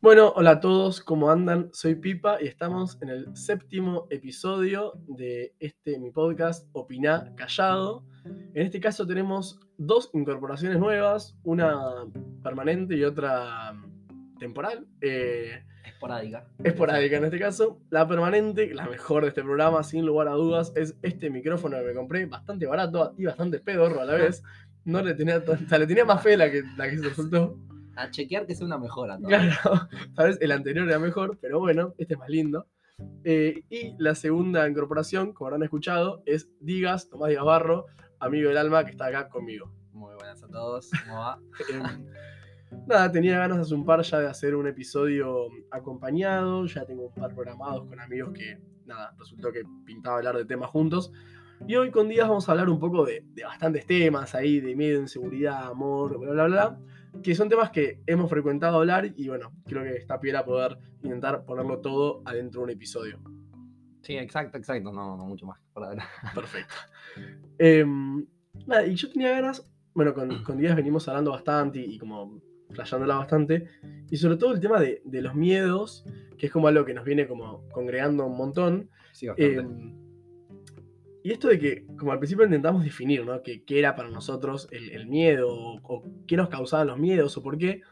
Bueno, hola a todos, ¿cómo andan? Soy Pipa y estamos en el séptimo episodio de este mi podcast, Opiná Callado. En este caso tenemos dos incorporaciones nuevas, una permanente y otra temporal. Eh, Esporádica. esporádica en este caso. La permanente, la mejor de este programa, sin lugar a dudas, es este micrófono que me compré, bastante barato y bastante pedorro a la vez. No le tenía, tan- o sea, le tenía más fe la que, la que se resultó. A chequear que sea una mejora. ¿no? Claro, sabes, el anterior era mejor, pero bueno, este es más lindo. Eh, y la segunda incorporación, como habrán escuchado, es Digas, Tomás Díaz Barro, amigo del alma que está acá conmigo. Muy buenas a todos. ¿Cómo va? Em, nada, tenía ganas hace un par ya de hacer un episodio acompañado, ya tengo un par programados con amigos que, nada, resultó que pintaba hablar de temas juntos. Y hoy con Díaz vamos a hablar un poco de, de bastantes temas ahí, de miedo, inseguridad, amor, bla, bla, bla, que son temas que hemos frecuentado hablar y bueno, creo que está piedra poder intentar ponerlo todo adentro de un episodio. Sí, exacto, exacto. No, no mucho más. Por ahora. Perfecto. Em, nada, y yo tenía ganas, bueno, con, con Díaz venimos hablando bastante y, y como flasheándola bastante, y sobre todo el tema de, de los miedos, que es como algo que nos viene como congregando un montón. Sí, bastante. Em, y esto de que, como al principio intentamos definir, ¿no? Que, qué era para nosotros el, el miedo, o, qué nos causaban los miedos, o por qué.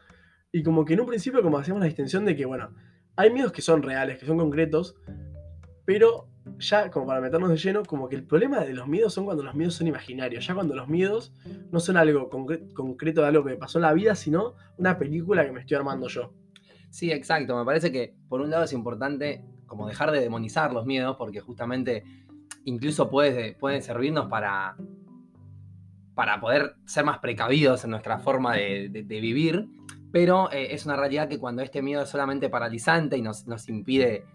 Y como que en un principio como hacíamos la distinción de que, bueno, hay miedos que son reales, que son concretos, pero ya como para meternos de lleno, como que el problema de los miedos son cuando los miedos son imaginarios, ya cuando los miedos no son algo concre- concreto de algo que me pasó en la vida, sino una película que me estoy armando yo. Sí, exacto. Me parece que por un lado es importante como dejar de demonizar los miedos porque justamente incluso puede, pueden servirnos para, para poder ser más precavidos en nuestra forma de vivir, pero eh, es una realidad que cuando este miedo es solamente paralizante y nos, nos impide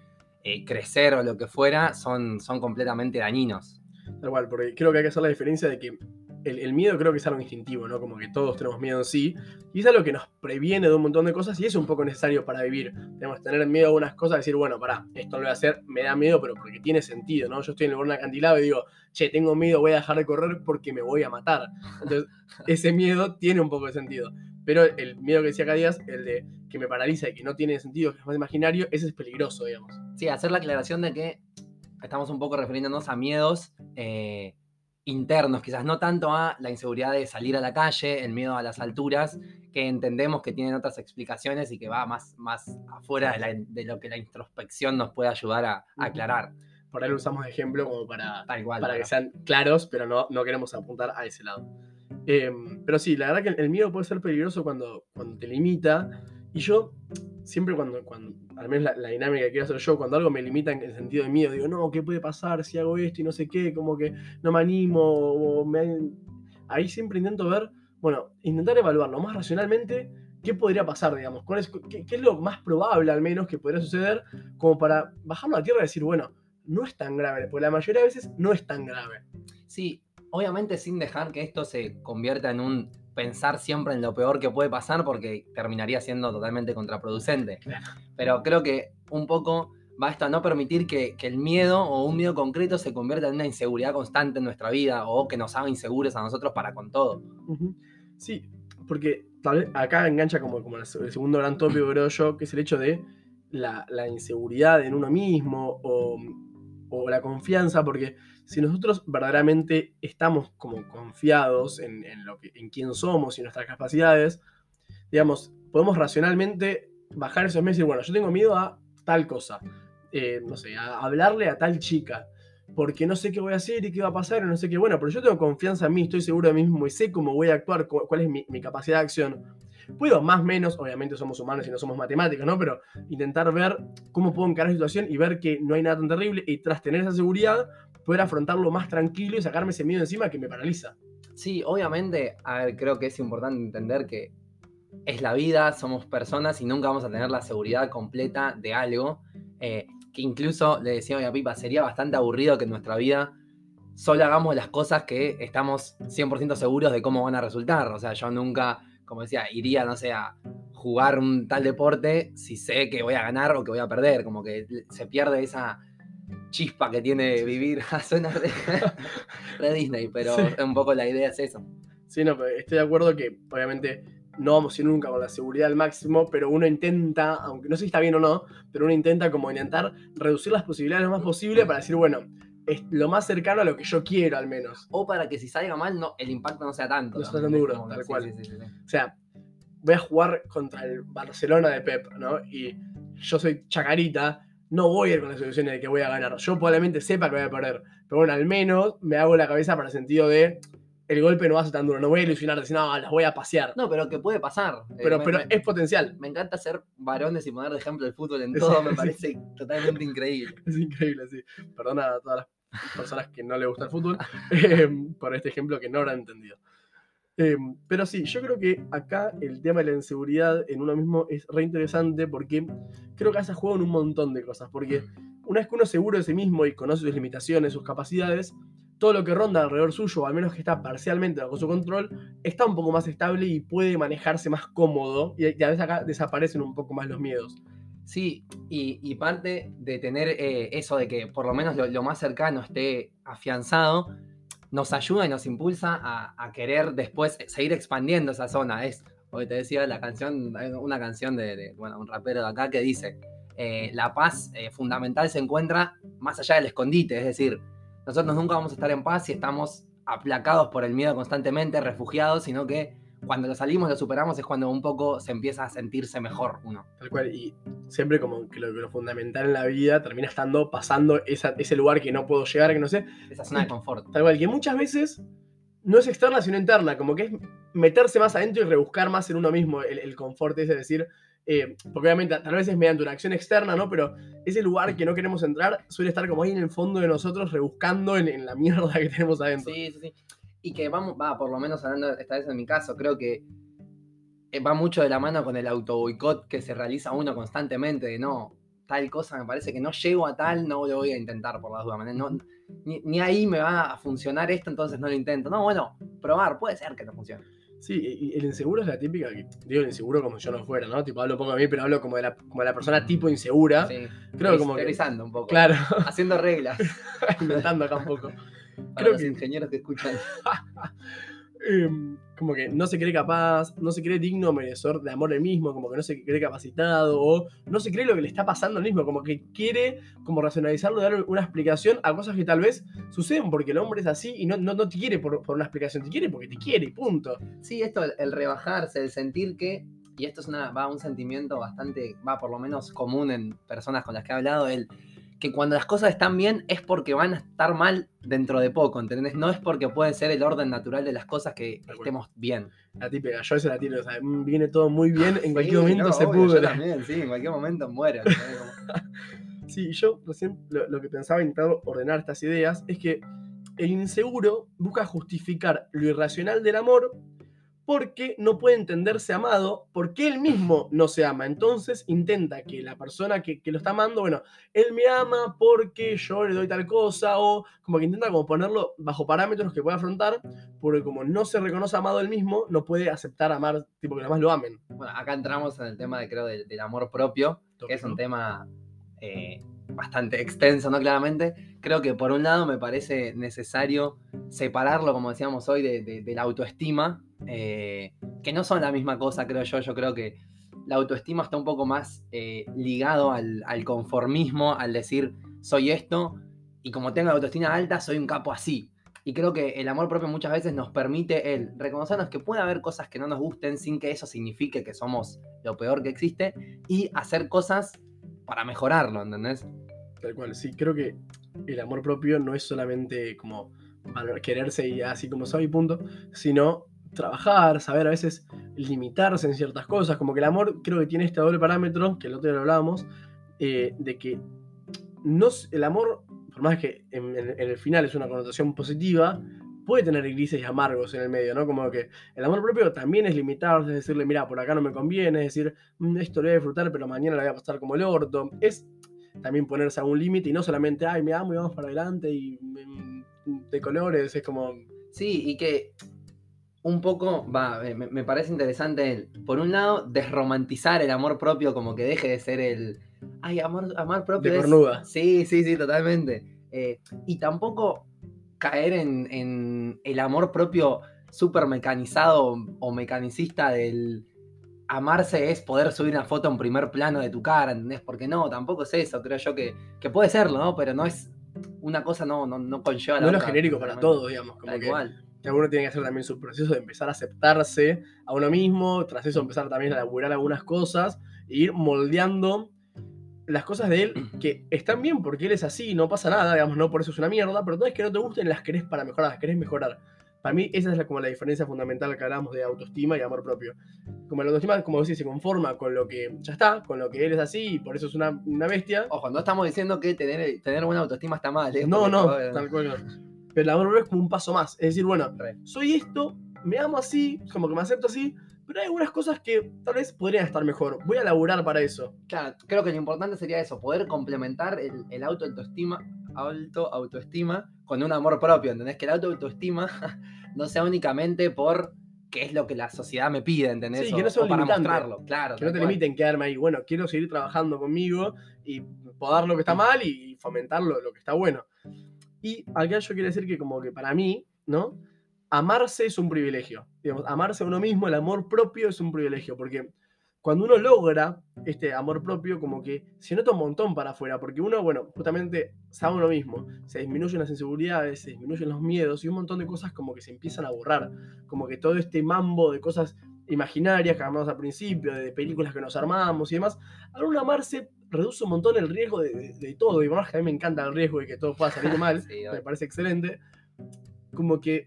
eh, crecer o lo que fuera, son, son completamente dañinos. Tal cual, porque creo que hay que hacer la diferencia de que el, el miedo creo que es algo instintivo, ¿no? Como que todos tenemos miedo en sí, y es algo que nos previene de un montón de cosas y es un poco necesario para vivir. Tenemos que tener miedo a unas cosas, decir, bueno, pará, esto lo voy a hacer, me da miedo, pero porque tiene sentido, ¿no? Yo estoy en el borde de acantilado y digo, che, tengo miedo, voy a dejar de correr porque me voy a matar. Entonces, ese miedo tiene un poco de sentido. Pero el miedo que decía acá Díaz, el de que me paraliza y que no tiene sentido, que es más imaginario, ese es peligroso, digamos. Sí, hacer la aclaración de que estamos un poco refiriéndonos a miedos eh, internos, quizás no tanto a la inseguridad de salir a la calle, el miedo a las alturas, que entendemos que tienen otras explicaciones y que va más, más afuera de, la- de lo que la introspección nos puede ayudar a, a aclarar. Por ahí lo usamos de ejemplo como para, Tal cual. para que sean claros, pero no, no queremos apuntar a ese lado. Eh, pero sí, la verdad que el, el miedo puede ser peligroso cuando, cuando te limita. Y yo, siempre cuando, cuando al menos la, dinámica que quiero hacer yo, cuando algo me limita en el sentido de miedo, digo, no, ¿qué puede pasar si hago esto y no sé qué? Como que no me animo. Ahí siempre intento ver, bueno, intentar evaluar lo más racionalmente qué podría pasar, digamos, cuál es, qué, qué es lo más probable al menos que podría suceder, como para bajarlo a tierra y decir, bueno, no es tan grave, porque la mayoría de veces no es tan grave. Sí, obviamente sin dejar que esto se convierta en un pensar siempre en lo peor que puede pasar porque terminaría siendo totalmente contraproducente. Claro. Pero creo que un poco va esto a no permitir que, que el miedo o un miedo concreto se convierta en una inseguridad constante en nuestra vida o que nos haga inseguros a nosotros para con todo. Sí, porque tal vez acá engancha como, como el segundo gran tópico, creo yo, que es el hecho de la, la inseguridad en uno mismo o, o la confianza, porque si nosotros verdaderamente estamos como confiados en, lo que, en quién somos y nuestras capacidades, digamos, podemos racionalmente bajar esos meses y decir, bueno, yo tengo miedo a tal cosa, eh, no sé, a hablarle a tal chica, porque no sé qué voy a hacer y qué va a pasar, y no sé qué, bueno, pero yo tengo confianza en mí, estoy seguro de mí mismo y sé cómo voy a actuar, cu- cuál es mi capacidad de acción. Puedo más o menos, obviamente somos humanos y no somos matemáticos, ¿no? Pero intentar ver cómo puedo encarar la situación y ver que no hay nada tan terrible y tras tener esa seguridad, poder afrontarlo más tranquilo y sacarme ese miedo encima que me paraliza. Sí, obviamente, a ver, creo que es importante entender que es la vida, somos personas y nunca vamos a tener la seguridad completa de algo. eh, que incluso, le decía hoy a Pipa, sería bastante aburrido que en nuestra vida solo hagamos las cosas que estamos 100% seguros de cómo van a resultar. O sea, yo nunca, como decía, iría, no sé, a jugar un tal deporte si sé que voy a ganar o que voy a perder. Como que se pierde esa chispa que tiene vivir. Suena re, re Disney, pero Sí. un poco la idea es eso. Sí, no, pero estoy de acuerdo que obviamente no vamos a ir nunca con la seguridad al máximo, pero uno intenta, aunque no sé si está bien o no, pero uno intenta como intentar reducir las posibilidades lo más posible para decir, bueno, es lo más cercano a lo que yo quiero al menos. O para que si salga mal, no, el impacto no sea tanto. No sea tan duro, tal cual. sí, sí, sí, sí. O sea, voy a jugar contra el Barcelona de Pep, ¿no? Y yo soy chacarita, no voy a ir con las soluciones de que voy a ganar. Yo probablemente sepa que voy a perder, pero bueno, al menos me hago la cabeza para el sentido de el golpe no va a ser tan duro, no voy a ilusionar, decir, no, las voy a pasear. No, pero que puede pasar. Eh, pero me- pero me- es potencial, Me encanta ser varones y poner de ejemplo el fútbol en Sí, todo, me sí. parece totalmente increíble. es increíble, sí. Perdona a todas las personas que no les gusta el fútbol eh, por este ejemplo que no habrán entendido. Eh, pero sí, yo creo que acá el tema de la inseguridad en uno mismo es re interesante porque creo que hace juego en un montón de cosas. Porque una vez que uno es seguro de sí mismo y conoce sus limitaciones, sus capacidades, todo lo que ronda alrededor suyo, al menos que está parcialmente bajo su control, está un poco más estable y puede manejarse más cómodo. Y, a veces acá desaparecen un poco más los miedos. Sí, y, parte de tener eh, eso de que por lo menos lo, más cercano esté afianzado, nos ayuda y nos impulsa a, querer después seguir expandiendo esa zona. Es, hoy te decía la canción, una canción de, de, bueno, un rapero de acá que dice, eh, la paz eh, fundamental se encuentra más allá del escondite, es decir, nosotros nunca vamos a estar en paz si estamos aplacados por el miedo constantemente, refugiados, sino que cuando lo salimos, lo superamos, es cuando un poco se empieza a sentirse mejor uno. Tal cual. Y siempre como que lo, fundamental en la vida termina estando pasando esa- ese lugar que no puedo llegar, que no sé. Esa zona de confort. Tal cual, que muchas veces no es externa, sino interna. Como que es meterse más adentro y rebuscar más en uno mismo el, el confort, es decir, eh, porque obviamente tal vez es mediante una acción externa, ¿no? Pero ese lugar que no queremos entrar suele estar como ahí en el fondo de nosotros, rebuscando en, en la mierda que tenemos adentro. Sí, sí, sí. Y que vamos, va, por lo menos hablando esta vez en mi caso, creo que eh, va mucho de la mano con el auto boicot que se realiza uno constantemente, de no, tal cosa me parece que no llego a tal, no lo voy a intentar por las dudas. No, ni, ni ahí me va a funcionar esto, entonces no lo intento. No, bueno, probar, puede ser que no funcione. Sí, el inseguro es la típica, digo el inseguro como si yo no fuera, ¿no? Tipo, hablo un poco de mí, pero hablo como de la, como de la persona tipo insegura. Sí, Creo que como que- un poco. Claro, Haciendo reglas inventando acá un poco. para Creo los que- ingenieros que escuchan. Em, como que no se cree capaz, no se cree digno merecedor de amor el mismo, como que no se cree capacitado, o no se cree lo que le está pasando al mismo, como que quiere como racionalizarlo, dar una explicación a cosas que tal vez suceden porque el hombre es así y no, no, no te quiere por, por una explicación, te quiere porque te quiere punto. Sí, esto, el rebajarse, el sentir que, y esto es una, va un sentimiento bastante, va por lo menos común en personas con las que he hablado, el que cuando las cosas están bien es porque van a estar mal dentro de poco, ¿entendés? No es porque puede ser el orden natural de las cosas que estemos bien. La típica, yo esa la tiro, o sea, viene todo muy bien, en cualquier Sí, momento no, se obvio, yo también, sí, en cualquier momento muero. Sí, yo recién lo, lo que pensaba intentar ordenar estas ideas es que el inseguro busca justificar lo irracional del amor porque no puede entenderse amado, porque él mismo no se ama. Entonces intenta que la persona que, que lo está amando, bueno, él me ama porque yo le doy tal cosa, o como que intenta como ponerlo bajo parámetros que pueda afrontar, porque como no se reconoce amado él mismo, no puede aceptar amar, tipo que los demás lo amen. Bueno, acá entramos en el tema, de, creo, del, del amor propio, que es un tema eh, bastante extenso, ¿no? Claramente. Creo que por un lado me parece necesario separarlo, como decíamos hoy, de, de- de la autoestima, eh, que no son la misma cosa, creo yo. Yo creo que la autoestima está un poco más eh, ligado al, al conformismo, al decir, soy esto, y como tengo la autoestima alta, soy un capo así. Y creo que el amor propio muchas veces nos permite el reconocernos que puede haber cosas que no nos gusten sin que eso signifique que somos lo peor que existe y hacer cosas para mejorarlo, ¿entendés? Tal cual, sí, creo que el amor propio no es solamente como quererse y así como soy, punto, sino trabajar, saber a veces limitarse en ciertas cosas, como que el amor creo que tiene este doble parámetro, que el otro día lo hablábamos, eh, de que no, el amor, por más que en el final es una connotación positiva, puede tener grises y amargos en el medio, ¿no? Como que el amor propio también es limitarse, es decirle, mira, por acá no me conviene, es decir, "Mm, esto lo voy a disfrutar, pero mañana lo voy a pasar como el orto. Es también ponerse a un límite y no solamente, ay, me amo y vamos para adelante y mm, de colores, es como, Sí, y que un poco, va, me, me parece interesante el, por un lado, desromantizar el amor propio, como que deje de ser el, ay, amor, amor propio De es- cornuda. Sí, sí, sí, totalmente. Eh, y tampoco caer en, en el amor propio súper mecanizado o mecanicista del amarse es poder subir una foto en primer plano de tu cara, ¿entendés? Porque no, tampoco es eso, creo yo que, que puede serlo, ¿no? Pero no es, una cosa no, no, no conlleva No la es lo otra, genérico para todos, digamos. Como que. Cada uno tiene que hacer también su proceso de empezar a aceptarse a uno mismo, tras eso empezar también a laburar algunas cosas e ir moldeando las cosas de él que están bien porque él es así, no pasa nada, digamos, no por eso es una mierda, pero todas que no te gusten las querés para mejorar, las querés mejorar. Para mí esa es la, como la diferencia fundamental que hablamos de autoestima y amor propio. Como la autoestima, como decís, se conforma con lo que ya está, con lo que él es así y por eso es una, una bestia. Ojo, no estamos diciendo que tener, tener buena autoestima está mal, ¿eh? No, no, tal cual no. Pero el amor propio es como un paso más. Es decir, bueno, soy esto, me amo así, como que me acepto así, pero hay algunas cosas que tal vez podrían estar mejor. Voy a laburar para eso. Claro, creo que lo importante sería eso, poder complementar el, el auto autoestima, auto autoestima con un amor propio, ¿entendés? Que el auto autoestima no sea únicamente por qué es lo que la sociedad me pide, ¿entendés? Sí, O- que no sea para mostrarlo, claro. Que no te cual. limiten quedarme ahí. Bueno, quiero seguir trabajando conmigo y podar lo que está mal y fomentar lo, lo que está bueno. Y acá yo quiero decir que como que para mí, ¿no? Amarse es un privilegio. Digamos, amarse a uno mismo, el amor propio es un privilegio. Porque cuando uno logra este amor propio, como que se nota un montón para afuera. Porque uno, bueno, justamente sabe uno mismo. Se disminuyen las inseguridades, se disminuyen los miedos y un montón de cosas como que se empiezan a borrar. Como que todo este mambo de cosas imaginarias que armamos al principio, de películas que nos armamos y demás, al uno amarse reduce un montón el riesgo de, de- de todo. Y más que a mí me encanta el riesgo de que todo pueda salir mal, Sí, me parece excelente. Como que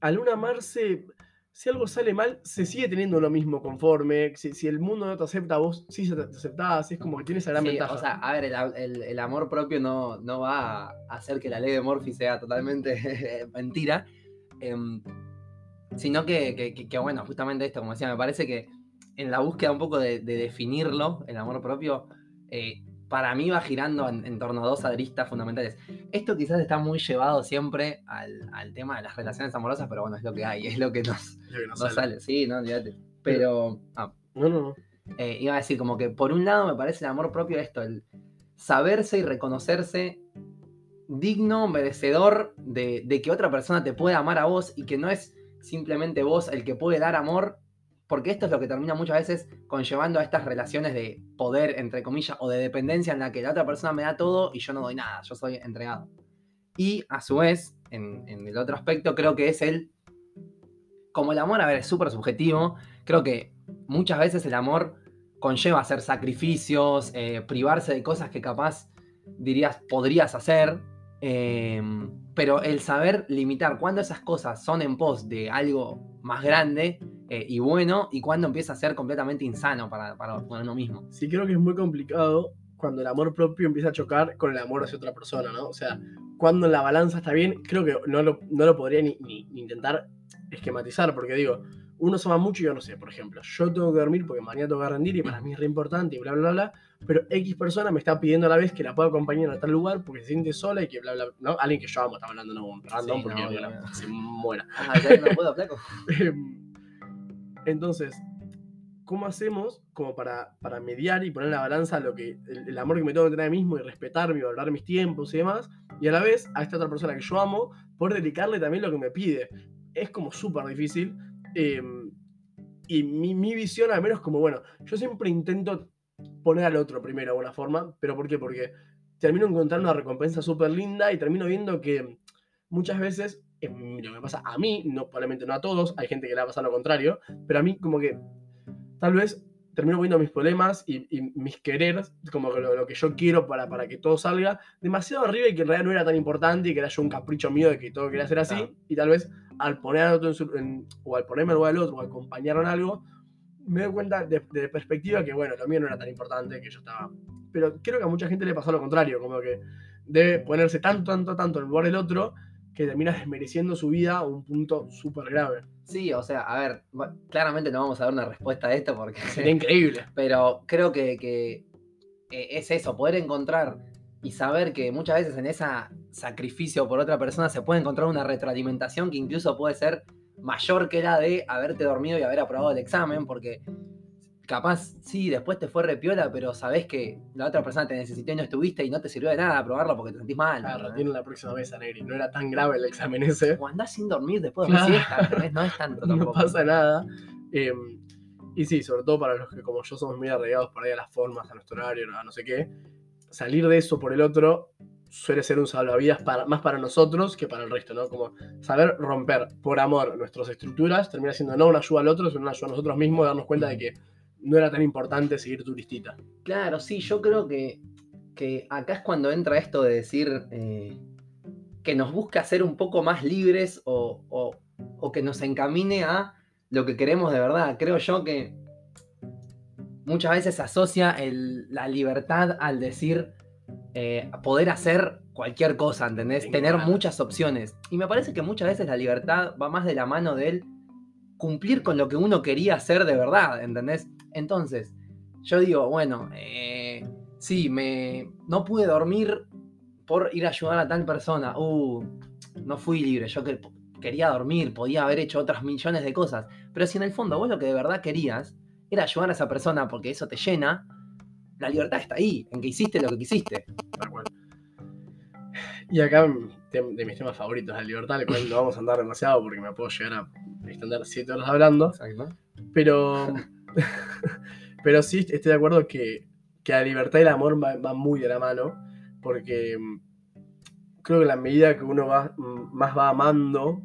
al uno amarse, si algo sale mal, se sigue teniendo lo mismo conforme. Si, si el mundo no te acepta, vos sí te aceptás. Es como que tiene esa gran Sí, ventaja. O sea, a ver, el, el- el amor propio no, no va a hacer que la ley de Murphy sea totalmente mentira. em, sino que, que- que- que, bueno, justamente esto, como decía, me parece que en la búsqueda un poco de, de definirlo, el amor propio, eh, para mí va girando en, en torno a dos aristas fundamentales. Esto quizás está muy llevado siempre al, al tema de las relaciones amorosas, pero bueno, es lo que hay, es lo que nos, Es lo que nos nos sale. sale. Sí, no, olvídate. Pero, ah, No, no, no. eh, iba a decir como que por un lado me parece el amor propio esto, el saberse y reconocerse digno, merecedor de, de que otra persona te pueda amar a vos y que no es simplemente vos el que puede dar amor, porque esto es lo que termina muchas veces conllevando a estas relaciones de poder, entre comillas, o de dependencia en la que la otra persona me da todo y yo no doy nada, yo soy entregado. Y a su vez, en, en el otro aspecto, creo que es el... Como el amor, a ver, es súper subjetivo, creo que muchas veces el amor conlleva hacer sacrificios, eh, privarse de cosas que capaz dirías podrías hacer, eh, pero el saber limitar cuándo esas cosas son en pos de algo más grande eh, y bueno y cuándo empieza a ser completamente insano para, para uno mismo. Sí, creo que es muy complicado cuando el amor propio empieza a chocar con el amor hacia otra persona, ¿no? O sea, cuando la balanza está bien, creo que no lo, no lo podría ni, ni- ni intentar esquematizar, porque digo, uno se ama mucho y yo no sé, por ejemplo, yo tengo que dormir porque mañana tengo que rendir y para mí es re importante y bla, bla, bla, pero X persona me está pidiendo a la vez que la pueda acompañar a tal lugar porque se siente sola y que bla, bla, bla, ¿no? Alguien que yo amo, está hablando, no random Sí, porque no, se muera. Ah, ¿ya no puedo? Em, Entonces, ¿cómo hacemos como para, para mediar y poner en la balanza lo que, el, amor que me tengo que tener mí mismo y respetarme y valorar mis tiempos y demás? Y a la vez, a esta otra persona que yo amo, poder dedicarle también lo que me pide. Es como súper difícil. em, y mi, mi visión, al menos, como bueno, yo siempre intento poner al otro primero de alguna forma. ¿Pero por qué? Porque termino encontrando una recompensa súper linda y termino viendo que muchas veces, lo que me pasa. A mí, no, probablemente no a todos, hay gente que le va a pasar lo contrario, pero a mí como que tal vez termino viendo mis problemas y, y mis quereres, como que lo, lo que yo quiero para, para que todo salga, demasiado arriba y que en realidad no era tan importante y que era yo un capricho mío de que todo quería ser así, Claro. y tal vez al poner al otro en su- en- o al ponerme al lugar del otro o acompañarlo en algo, me doy cuenta de, de perspectiva que bueno, lo mío no era tan importante, que yo estaba... Pero creo que a mucha gente le pasó lo contrario, como que debe ponerse tanto, tanto, tanto en el lugar del otro que termina desmereciendo su vida a un punto súper grave. Sí, o sea, a ver, claramente no vamos a dar una respuesta a esto porque Sería increíble. Pero creo que, que, eh, es eso, poder encontrar y saber que muchas veces en ese sacrificio por otra persona se puede encontrar una retroalimentación que incluso puede ser mayor que la de haberte dormido y haber aprobado el examen, porque capaz, sí, después te fue repiola, pero sabés que la otra persona te necesitó y no estuviste y no te sirvió de nada probarlo porque te sentís mal. Claro, tiene la próxima vez a Negri. No era tan grave el examen ese. O andás sin dormir después de una siesta. No es tanto no tampoco. pasa nada. Eh, y sí, sobre todo para los que como yo somos muy arraigados por ahí a las formas, a nuestro horario, a no sé qué, salir de eso por el otro suele ser un salvavidas para, más para nosotros que para el resto, ¿no? Como saber romper por amor nuestras estructuras termina siendo no una ayuda al otro, sino una ayuda a nosotros mismos, darnos cuenta de que no era tan importante seguir turistita. Claro, sí, yo creo que, que acá es cuando entra esto de decir eh, que nos busca ser un poco más libres o, o- o que nos encamine a lo que queremos de verdad. Creo yo que muchas veces se asocia el- la libertad al decir eh, poder hacer cualquier cosa, ¿entendés? Tener claro. muchas opciones. Y me parece que muchas veces la libertad va más de la mano del cumplir con lo que uno quería hacer de verdad, ¿entendés? Entonces, yo digo, bueno, eh, sí, me, no pude dormir por ir a ayudar a tal persona. Uh, no fui libre, yo que- quería dormir, podía haber hecho otras millones de cosas. Pero si en el fondo vos lo que de verdad querías era ayudar a esa persona porque eso te llena, la libertad está ahí, en que hiciste lo que quisiste. Y acá, de mis temas favoritos, la libertad, el cual no vamos a andar demasiado porque me puedo llegar a extender siete horas hablando. Exacto. Pero, pero sí estoy de acuerdo que, que la libertad y el amor va- van muy de la mano, porque mm, creo que la medida que uno va, mm, más va amando,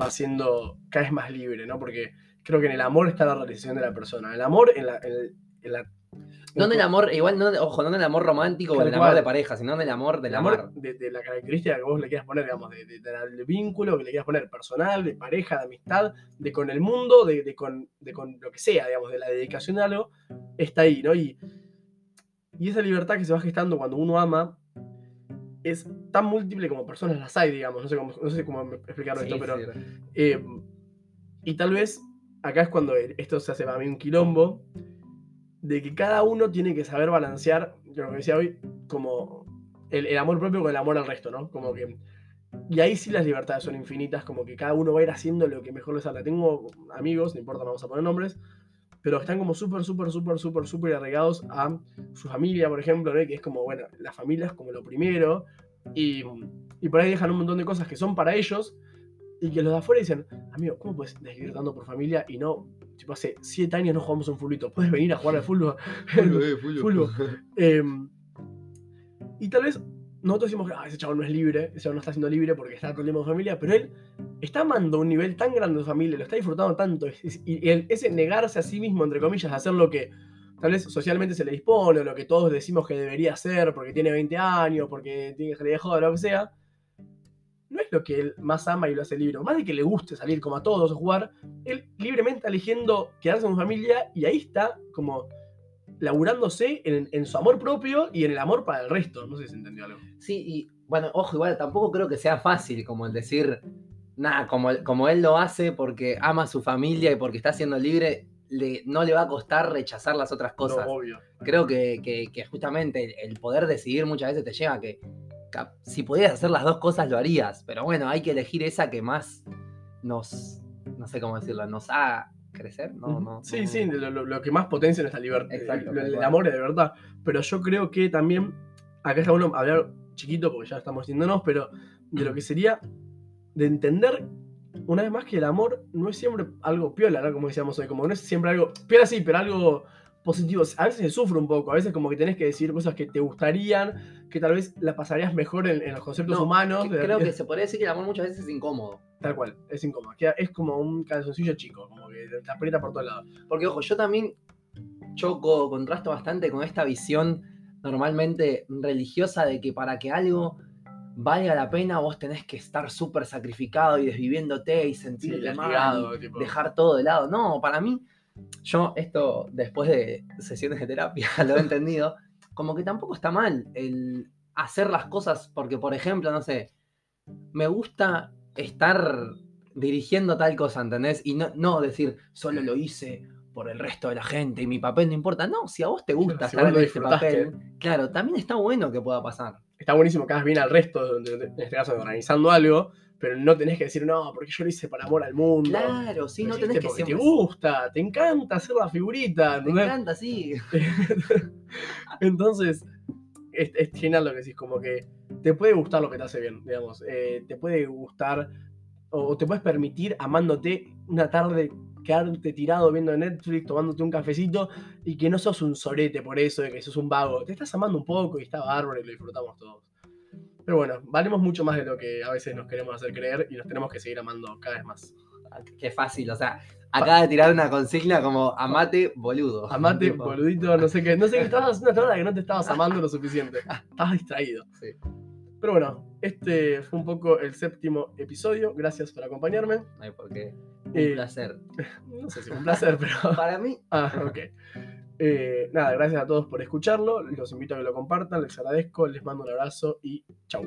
va siendo cada vez más libre, ¿no? Porque creo que en el amor está la realización de la persona. El amor en la- No en el amor, igual, no, ojo, no en el amor romántico o en el amor de pareja, sino en el amor el del amor amor. de, de la característica que vos le quieras poner, digamos, de- de- del vínculo que le quieras poner, personal, de pareja, de amistad, de con el mundo, de, de con, de con lo que sea, digamos, de la dedicación a algo, está ahí, ¿no? Y, y esa libertad que se va gestando cuando uno ama es tan múltiple como personas las hay, digamos, no sé cómo, no sé cómo explicarlo esto, Sí, pero... sí. eh, y tal vez acá es cuando esto se hace para mí un quilombo, de que cada uno tiene que saber balancear, yo lo que decía hoy, como el, amor propio con el amor al resto, ¿no? Como que... Y ahí sí las libertades son infinitas, como que cada uno va a ir haciendo lo que mejor les salga. Tengo amigos, no importa, vamos a poner nombres, pero están como súper, súper, súper, súper, súper arraigados a su familia, por ejemplo, ¿no? que es como, bueno, la familia es como lo primero, y, y por ahí dejan un montón de cosas que son para ellos, y que los de afuera dicen, amigo, ¿cómo puedes decidir tanto por familia y no, tipo, hace siete años no jugamos un fulbito, puedes venir a jugar al fútbol? Fulbo. Eh, y tal vez nosotros decimos "Ah, ese chabón no es libre, ese chabón no está siendo libre porque está tiempo en familia, pero él está amando un nivel tan grande de familia, lo está disfrutando tanto, y, el- ese negarse a sí mismo, entre comillas, a hacer lo que tal vez socialmente se le dispone, o lo que todos decimos que debería hacer porque tiene 20 años, porque tiene que salir de joda, lo que sea, no es lo que él más ama y lo hace libre. Más de que le guste salir como a todos o jugar, él libremente está eligiendo quedarse con su familia y ahí está como laburándose en, en su amor propio y en el amor para el resto. No sé si se entendió algo. Sí, y bueno, ojo, igual tampoco creo que sea fácil como el decir, nada, como, como él lo hace porque ama a su familia y porque está siendo libre, le- no le va a costar rechazar las otras cosas. No, obvio. Creo que, que- que justamente el, el poder decidir muchas veces te lleva a que si pudieras hacer las dos cosas lo harías, pero bueno, hay que elegir esa que más nos, no sé cómo decirlo, nos haga crecer, ¿no? no sí, no- sí, lo, que más potencia en esta libertad. Exacto, el, el cual. amor es de verdad. Pero yo creo que también, acá está bueno hablar chiquito porque ya estamos yéndonos, pero de lo que sería de entender una vez más que el amor no es siempre algo piola, ¿no? Como decíamos hoy, como no es siempre algo, piola sí, pero algo positivo. A veces se sufre un poco, a veces como que tenés que decir cosas que te gustarían, que tal vez las pasarías mejor en, en los conceptos No, humanos. que- de- creo que se podría decir que el amor muchas veces es incómodo. Tal cual, es incómodo. Queda- Es como un calzoncillo chico, como que te aprieta por todos lados. Porque, ojo, yo también choco, contrasto bastante con esta visión normalmente religiosa de que para que algo valga la pena vos tenés que estar súper sacrificado y desviviéndote y Sí, sentirte mal, y tipo. dejar todo de lado. No, para mí, yo esto después de sesiones de terapia lo he entendido, como que tampoco está mal el hacer las cosas porque, por ejemplo, no sé, me gusta estar dirigiendo tal cosa, ¿entendés? Y no, no decir, solo lo hice por el resto de la gente y mi papel no importa. No, si a vos te gusta estar en ese papel, claro, también está bueno que pueda pasar. Está buenísimo que hagas bien al resto, en este caso organizando algo, pero no tenés que decir, no, porque yo lo hice por amor al mundo. Claro, sí, no tenés que porque siempre. te gusta, te encanta hacer la figurita. Me ¿entendés? encanta, sí. Entonces, es, es genial lo que decís, como que te puede gustar lo que te hace bien, digamos. eh, te puede gustar, o, o te puedes permitir amándote una tarde quedarte tirado viendo Netflix, tomándote un cafecito y que no sos un sorete por eso, de que sos un vago. Te estás amando un poco y está bárbaro y lo disfrutamos todos. Pero bueno, valemos mucho más de lo que a veces nos queremos hacer creer y nos tenemos que seguir amando cada vez más. Qué fácil, o sea, acaba de tirar una consigna como amate boludo. Amate, boludito, no sé qué. No sé qué estabas haciendo hasta ahora que no te estabas amando lo suficiente. Estabas distraído. Sí. Pero bueno, este fue un poco el séptimo episodio. Gracias por acompañarme. No hay por qué. Un Eh, placer. No sé si un placer, pero. Para mí, Ah, ok. Eh, nada, gracias a todos por escucharlo. Los invito a que lo compartan. Les agradezco. Les mando un abrazo y chau.